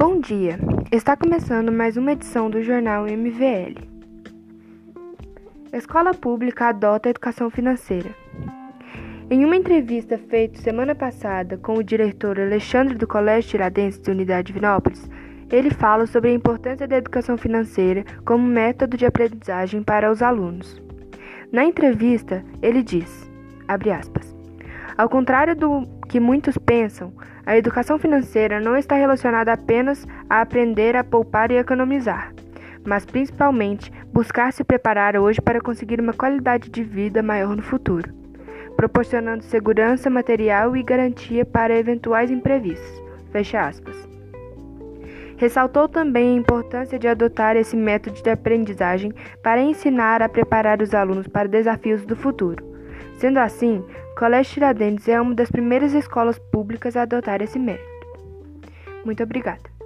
Bom dia! Está começando mais uma edição do jornal MVL. Escola Pública adota a educação financeira. Em uma entrevista feita semana passada com o diretor Alexandre do Colégio Tiradentes de Unidade Vinópolis, ele fala sobre a importância da educação financeira como método de aprendizagem para os alunos. Na entrevista, ele diz, aspas, ao contrário do que muitos pensam, a educação financeira não está relacionada apenas a aprender a poupar e economizar, mas principalmente buscar se preparar hoje para conseguir uma qualidade de vida maior no futuro, proporcionando segurança material e garantia para eventuais imprevistos. Fecha aspas. Ressaltou também a importância de adotar esse método de aprendizagem para ensinar a preparar os alunos para desafios do futuro. Sendo assim, Colégio Tiradentes é uma das primeiras escolas públicas a adotar esse método. Muito obrigada.